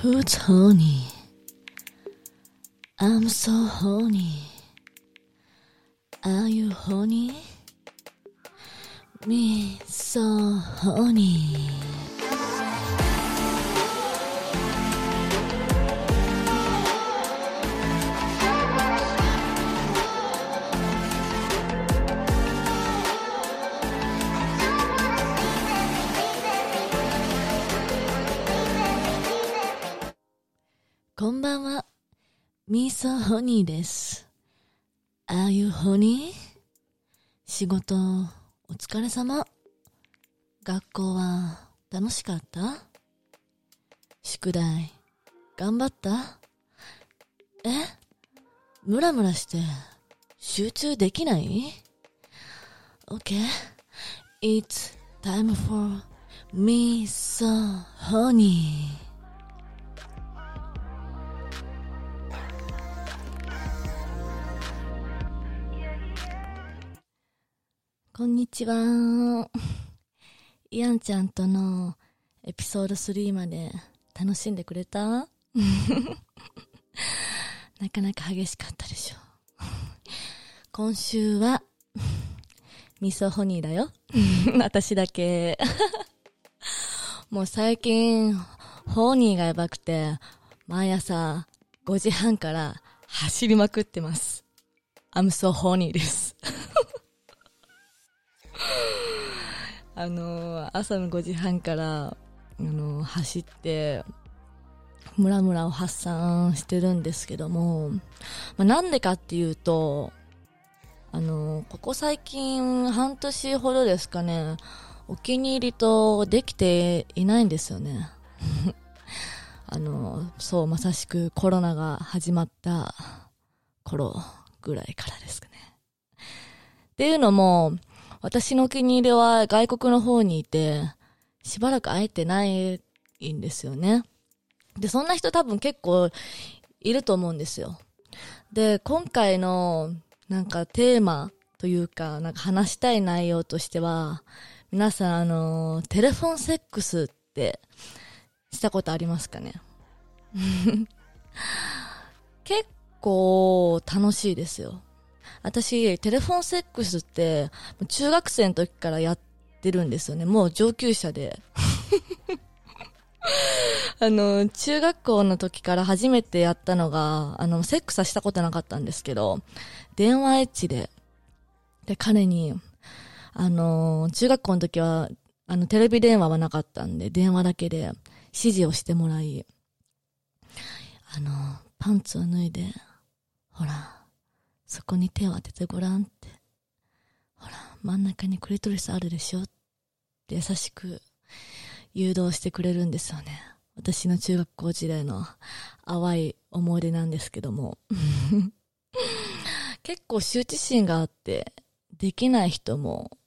Who's horny? I'm so horny. Are you horny? Me so horny. こんばんは。ミーソーホニーです。Are you honey? 仕事、お疲れ様。学校は楽しかった？宿題、頑張った？え？ムラムラして集中できない ?Okay. It's time for me so honey. こんにちは。イアンちゃんとのエピソード3まで楽しんでくれた？なかなか激しかったでしょ。今週は、ミソホニーだよ。私だけ。もう最近、ホーニーがやばくて、毎朝5時半から走りまくってます。I'm so horny です。あの、朝の5時半から、あの、走って、ムラムラを発散してるんですけども、まあ、なんでかっていうと、あの、ここ最近半年ほどですかね、お気に入りとできていないんですよね。あの、そう、まさしくコロナが始まった頃ぐらいからですかね。っていうのも、私のお気に入りは外国の方にいて、しばらく会えてないんですよね。で、そんな人多分結構いると思うんですよ。で、今回のなんかテーマというか、なんか話したい内容としては、皆さんあの、テレフォンセックスってしたことありますかね？結構楽しいですよ。私、テレフォンセックスって、中学生の時からやってるんですよね。もう上級者で。あの、中学校の時から初めてやったのが、あの、セックスはしたことなかったんですけど、電話エッチで、で、彼に、あの、中学校の時は、あの、テレビ電話はなかったんで、電話だけで指示をしてもらい、あの、パンツを脱いで、ほら、そこに手を当ててごらんって。ほら、真ん中にクリトリスあるでしょって優しく誘導してくれるんですよね。私の中学校時代の淡い思い出なんですけども。結構羞恥心があって、できない人も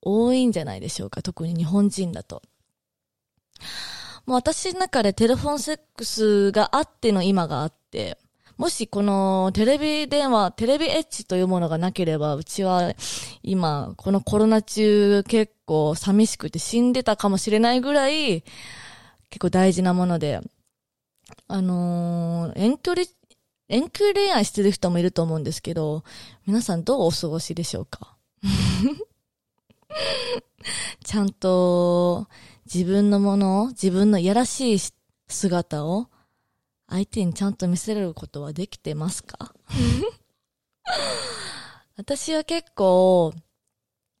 多いんじゃないでしょうか。特に日本人だと。もう私の中でテレフォンセックスがあっての今があって、もしこのテレビ電話、テレビエッジというものがなければ、うちは今、このコロナ中結構寂しくて死んでたかもしれないぐらい、結構大事なもので、あのー遠距離、遠距離恋愛してる人もいると思うんですけど、皆さんどうお過ごしでしょうか？ちゃんと自分のもの、自分のいやらしい姿を相手にちゃんと見せれることはできてますか？私は結構、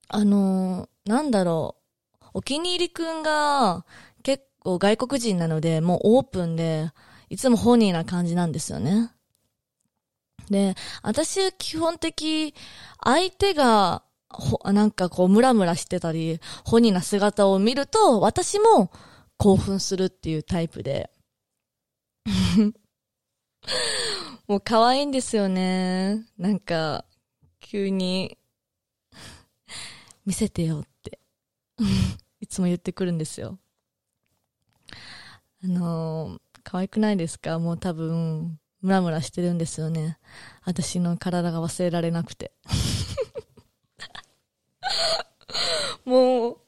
あのーなんだろう、お気に入りくんが結構外国人なので、もうオープンで、いつもホニーな感じなんですよね。で、私は基本的、相手が、ほ、なんかこう、ムラムラしてたり、ホニーな姿を見ると、私も興奮するっていうタイプで。もう可愛いんですよね。なんか、急に、見せてよって、いつも言ってくるんですよ。あのー可愛くないですか？もう多分、ムラムラしてるんですよね。私の体が忘れられなくて。もう、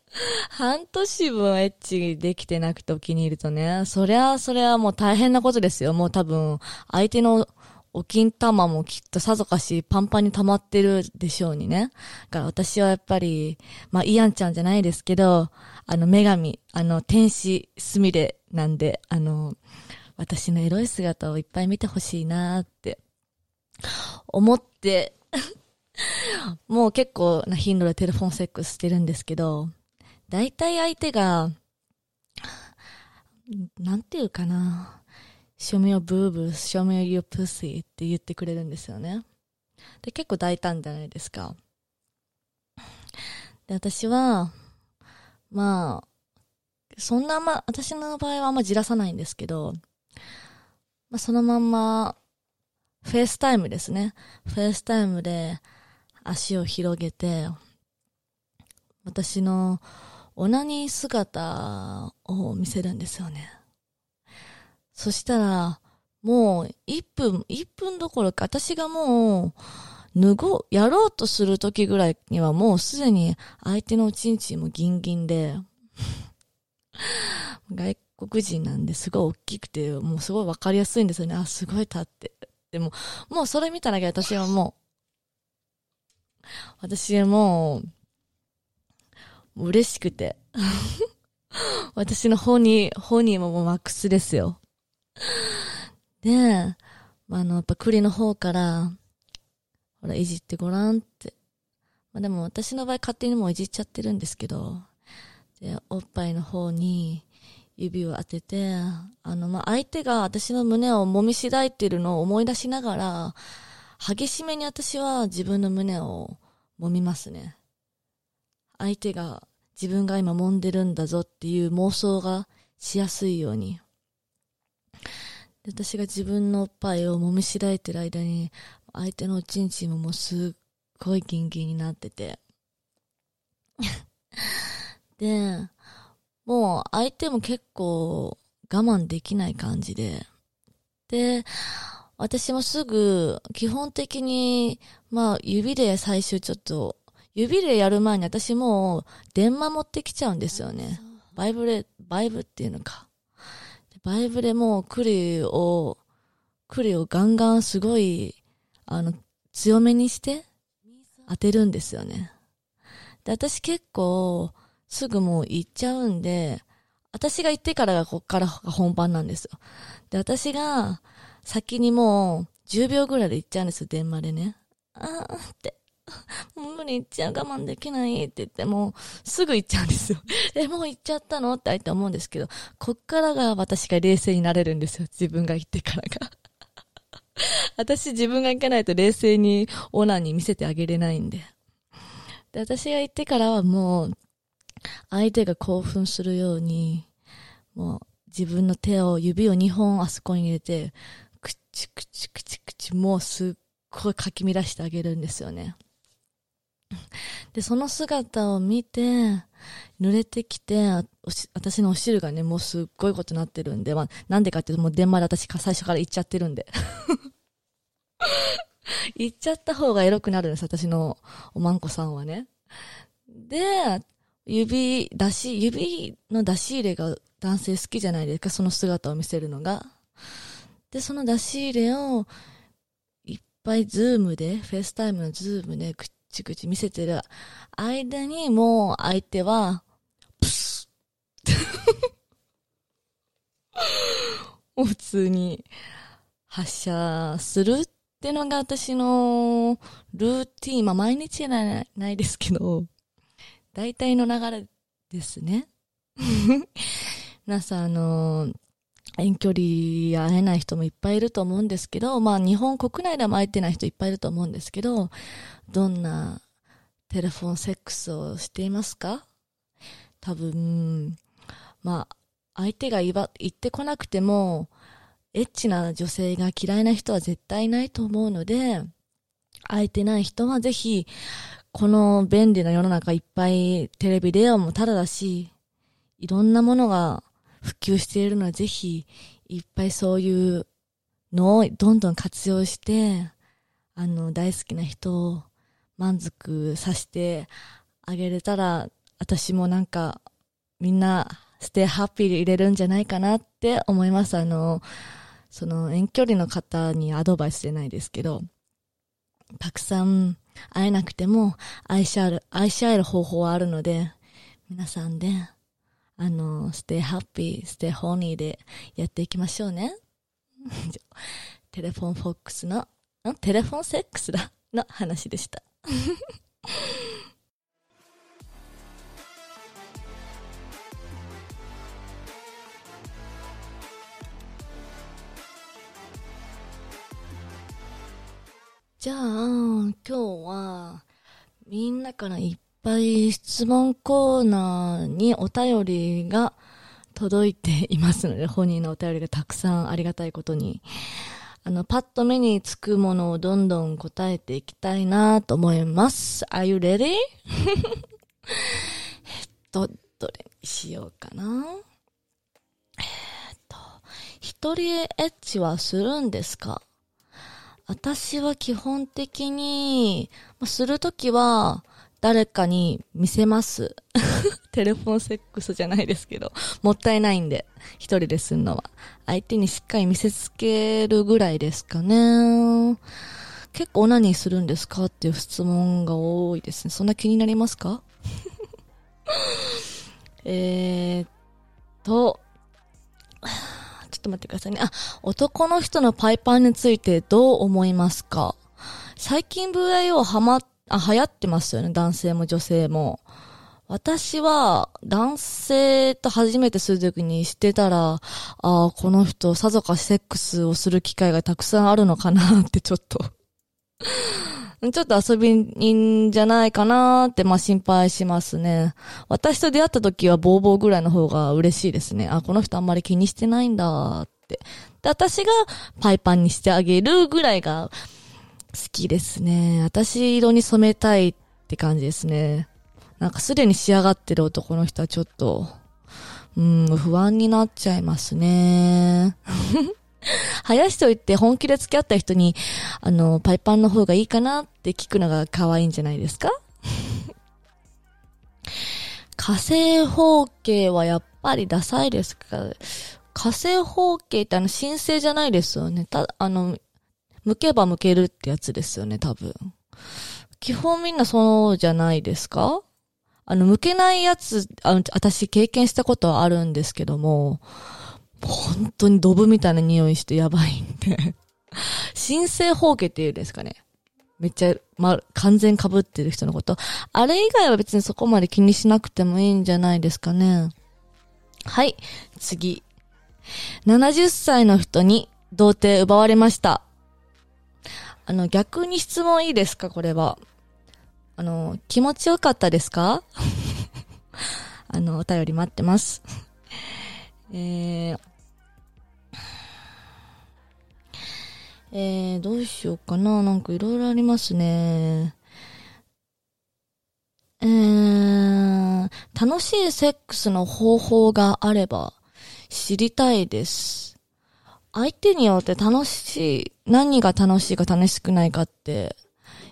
半年分エッチできてなくてお気に入るとね、そりゃ、それはもう大変なことですよ。もう多分、相手のお金玉もきっとさぞかしパンパンに溜まってるでしょうにね。だから私はやっぱり、まあ、イアンちゃんじゃないですけど、あの、女神、あの、天使すみれなんで、あの、私のエロい姿をいっぱい見てほしいなって、思って、もう結構な頻度でテレフォンセックスしてるんですけど、大体相手が、なんていうかな。show me your boobs, show me your pussy って言ってくれるんですよね。で、結構大胆じゃないですか。で、私は、まあ、そんなま、私の場合はあんまじらさないんですけど、まあ、そのまんま、 FaceTime ですね。 FaceTime で足を広げて、私のオナニー姿を見せるんですよね。そしたら、もう1分、1分どころか、私がもう、脱ごう、やろうとする時ぐらいにはもうすでに相手のおちんちんもギンギンで、外国人なんですごい大きくて、もうすごいわかりやすいんですよね。あ、すごい立って。でも、もうそれ見ただけ私はもう、私は、もう嬉しくて。私の方に、方にももうマックスですよ。で、あの、やっぱ栗の方から、ほら、いじってごらんって。まあでも私の場合勝手にもういじっちゃってるんですけど、で、おっぱいの方に指を当てて、あの、まあ相手が私の胸を揉みしだいてるのを思い出しながら、激しめに私は自分の胸を揉みますね。相手が自分が今揉んでるんだぞっていう妄想がしやすいように。私が自分のおっぱいを揉みしらえてる間に、相手のおちんちんももうすっごいギンギンになってて。で、もう相手も結構我慢できない感じで。で、私もすぐ、基本的に、まあ指で最初ちょっと、指でやる前に私もう電話持ってきちゃうんですよね。バイブレ、バイブっていうのか。バイブでもう栗を、栗をガンガンすごい、あの、強めにして当てるんですよね。で、私結構、すぐもう行っちゃうんで、私が行ってからがこっからが本番なんですよ。で、私が先にもう10秒ぐらいで行っちゃうんですよ、電話でね。あーって。もう無理行っちゃう、我慢できないって言って、もうすぐ行っちゃうんですよ。え、もう行っちゃったのって相手思うんですけど、こっからが私が冷静になれるんですよ。自分が行ってからが。私自分が行かないと冷静にオーナーに見せてあげれないんで。で、私が行ってからはもう、相手が興奮するように、もう自分の手を、指を2本あそこに入れて、くちくちくちくち、もうすっごいかき乱してあげるんですよね。で、その姿を見て、濡れてきて、私のお汁がね、もうすっごいことになってるんで、まあ、なんでかっていうと、もう電話で私最初から行っちゃってるんで。行っちゃった方がエロくなるんです、私のおまんこさんはね。で、指、出し、指の出し入れが男性好きじゃないですか、その姿を見せるのが。で、その出し入れを、いっぱいズームで、 FaceTime のズームで、ちくち見せてる間にもう相手は、プス普通に発射するってのが私のルーティン。まあ毎日じゃないないですけど、大体の流れですね。皆さん、あのー、遠距離会えない人もいっぱいいると思うんですけど、まあ日本国内でも会えてない人いっぱいいると思うんですけど、どんなテレフォンセックスをしていますか？多分、まあ、相手が言ってこなくても、エッチな女性が嫌いな人は絶対いないと思うので、会えてない人はぜひ、この便利な世の中いっぱいテレビ電話もただだし、いろんなものが普及しているので、ぜひ、いっぱいそういうのをどんどん活用して、あの、大好きな人を満足させてあげれたら、私もなんか、みんな、 stay happy でいれるんじゃないかなって思います。あの、その遠距離の方にアドバイスじゃないですけど、たくさん会えなくても愛し合える、愛し合える方法はあるので、皆さんで、あの、 stay happy、stay horny でやっていきましょうね。テレフォンセックスの、ん？テレフォンセックスだの話でした。じゃあ、今日は、みんなからいっぱい質問コーナーにお便りが届いていますので、本人のお便りがたくさんありがたいことに。あの、パッと目につくものをどんどん答えていきたいなと思います。Are you ready? えっと、どれにしようかな。えっと、一人エッチはするんですか？私は基本的に、するときは、誰かに見せます。テレフォンセックスじゃないですけど、もったいないんで、一人ですんのは。相手にしっかり見せつけるぐらいですかね。結構何するんですかっていう質問が多いですね。そんな気になりますか？えーっと、ちょっと待ってくださいね。あ、男の人のパイパンについてどう思いますか？最近 VIO はま、あ、流行ってますよね。男性も女性も。私は男性と初めてするときにしてたら、ああ、この人さぞかセックスをする機会がたくさんあるのかなってちょっと ちょっと遊びんじゃないかなって、まあ心配しますね。私と出会った時はボーボーぐらいの方が嬉しいですね。あ、この人あんまり気にしてないんだって。で、私がパイパンにしてあげるぐらいが好きですね。私色に染めたいって感じですね。なんかすでに仕上がってる男の人はちょっと、うん、不安になっちゃいますね。生やしといて本気で付き合った人に、あの、パイパンの方がいいかなって聞くのが可愛いんじゃないですか？火星方形はやっぱりダサいですか？火星方形ってあの神聖じゃないですよね。た、あの、向けば向けるってやつですよね、多分。基本みんなそうじゃないですか？あの、向けないやつ、あの、私経験したことはあるんですけども、本当にドブみたいな匂いしてやばいんで新生包茎っていうんですかね。めっちゃ、ま、完全被ってる人のこと。あれ以外は別にそこまで気にしなくてもいいんじゃないですかね。はい、次。70歳の人に童貞奪われました。あの、逆に質問いいですか？これは。あの、気持ちよかったですか？あの、お便り待ってます。えー、えー、どうしようかな？なんかいろいろありますね。えー、楽しいセックスの方法があれば知りたいです。相手によって楽しい、何が楽しいか楽しくないかって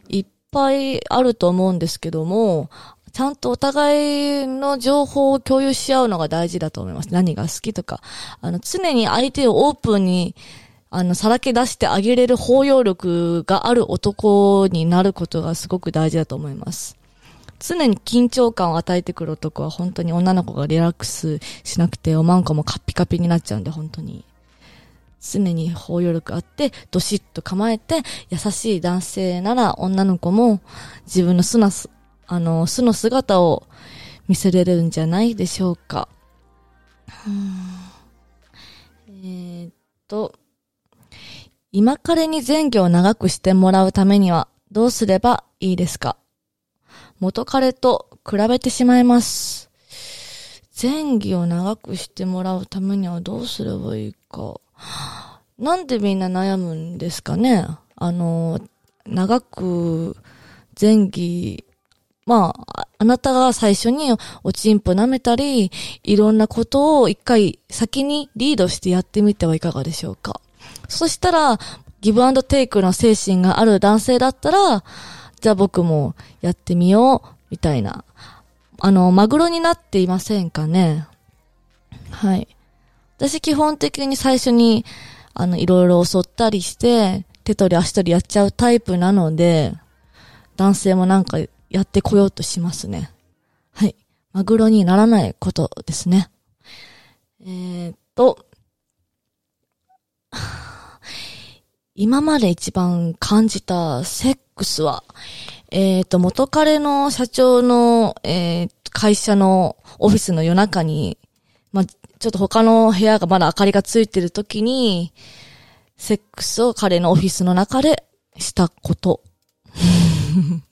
いっぱいあると思うんですけども、ちゃんとお互いの情報を共有し合うのが大事だと思います。何が好きとか。あの、常に相手をオープンにあの、さらけ出してあげれる包容力がある男になることがすごく大事だと思います。常に緊張感を与えてくる男は本当に女の子がリラックスしなくておまんこもカピカピになっちゃうんで本当に。常に包容力あって、どしっと構えて、優しい男性なら女の子も自分の素な、あの、素の姿を見せれるんじゃないでしょうか。えー、っと、今彼に前業を長くしてもらうためにはどうすればいいですか？元彼と比べてしまいます。前儀を長くしてもらうためにはどうすればいいか。なんでみんな悩むんですかね？あの、長く前儀、まあ、あなたが最初におちんぽ舐めたり、いろんなことを一回先にリードしてやってみてはいかがでしょうか？そしたら、ギブアンドテイクの精神がある男性だったら、じゃあ僕もやってみよう、みたいな。あの、マグロになっていませんかね？はい。私基本的に最初に、あの、いろいろ襲ったりして、手取り足取りやっちゃうタイプなので、男性もなんかやってこようとしますね。はい。マグロにならないことですね。えー、っと、今まで一番感じたセックスは、えっ、と、元彼の社長の、えー、会社のオフィスの夜中に、まあ、ちょっと他の部屋がまだ明かりがついてる時に、セックスを彼のオフィスの中でしたこと。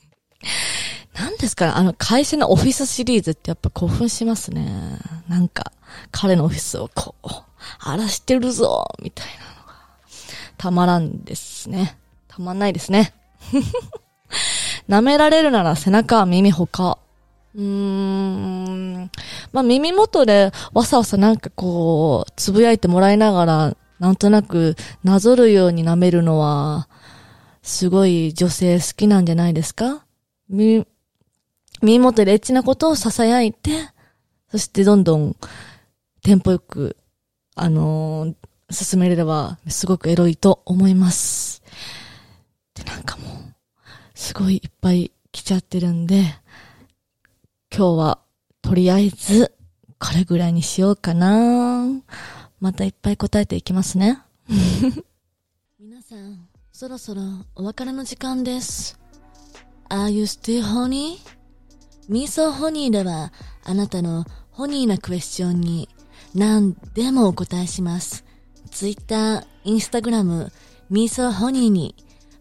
何ですかあの、会社のオフィスシリーズってやっぱ興奮しますね。なんか、彼のオフィスをこう、荒らしてるぞみたいなのが、たまらんですね。たまんないですね。舐められるなら背中、耳、他。うーん。まあ、耳元でわさわさなんかこう、つぶやいてもらいながら、なんとなくなぞるように舐めるのは、すごい女性好きなんじゃないですか？耳、耳元でエッチなことを囁いて、そしてどんどんテンポよく、あのー、進めれればすごくエロいと思います。で、なんかもう、すごいいっぱい来ちゃってるんで、今日はとりあえずこれぐらいにしようかな。またいっぱい答えていきますね。皆さん、そろそろお別れの時間です。Are you still honey? ミーソーホニーではあなたのホニーなクエスチョンに何でもお答えします。Twitter、Instagram、ミーソーホニーに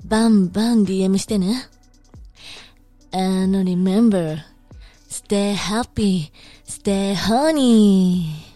バンバン DM してね。And remember, stay happy, stay honey.